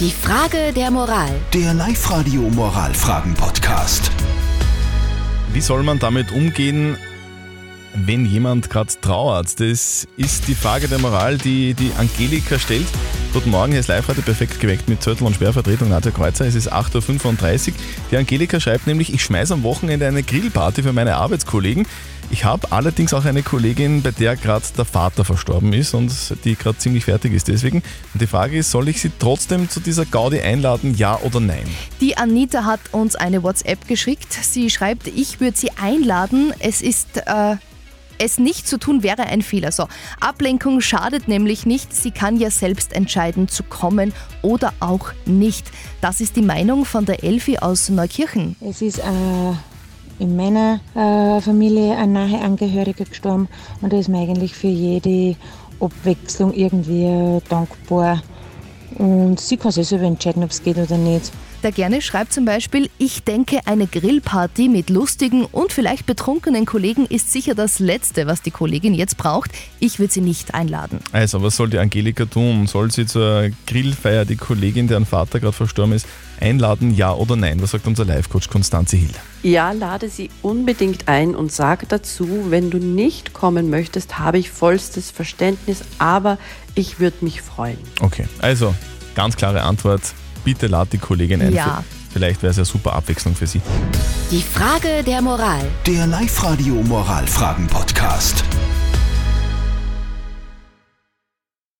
Die Frage der Moral. Der Live-Radio Moralfragen-Podcast. Wie soll man damit umgehen, wenn jemand gerade trauert? Das ist die Frage der Moral, die die Angelika stellt. Guten Morgen, hier ist live heute perfekt geweckt mit Zürtel und Sperrvertretung Nadja Kreuzer. Es ist 8.35 Uhr. Die Angelika schreibt nämlich, ich schmeiße am Wochenende eine Grillparty für meine Arbeitskollegen. Ich habe allerdings auch eine Kollegin, bei der gerade der Vater verstorben ist und die gerade ziemlich fertig ist deswegen. Und die Frage ist, soll ich sie trotzdem zu dieser Gaudi einladen, ja oder nein? Die Anita hat uns eine WhatsApp geschickt. Sie schreibt, ich würde sie einladen. Es ist. Äh, es nicht zu tun wäre ein Fehler. So, Ablenkung schadet nämlich nicht. Sie kann ja selbst entscheiden, zu kommen oder auch nicht. Das ist die Meinung von der Elfi aus Neukirchen. Es ist äh, in meiner äh, Familie ein nahe Angehöriger gestorben und da ist mir eigentlich für jede Abwechslung irgendwie dankbar. Und sie kann sich selber entscheiden, ob es geht oder nicht. Der Gerne schreibt zum Beispiel, ich denke, eine Grillparty mit lustigen und vielleicht betrunkenen Kollegen ist sicher das Letzte, was die Kollegin jetzt braucht. Ich würde sie nicht einladen. Also, was soll die Angelika tun? Soll sie zur Grillfeier die Kollegin, deren Vater gerade verstorben ist, einladen, ja oder nein? Was sagt unser Live-Coach Konstanze Hill? Ja, lade sie unbedingt ein und sage dazu, wenn du nicht kommen möchtest, habe ich vollstes Verständnis, aber ich würde mich freuen. Okay, also ganz klare Antwort. Bitte lad die Kollegin ein. Ja. Vielleicht wäre es ja super Abwechslung für sie. Die Frage der Moral. Der Live-Radio Moralfragen-Podcast.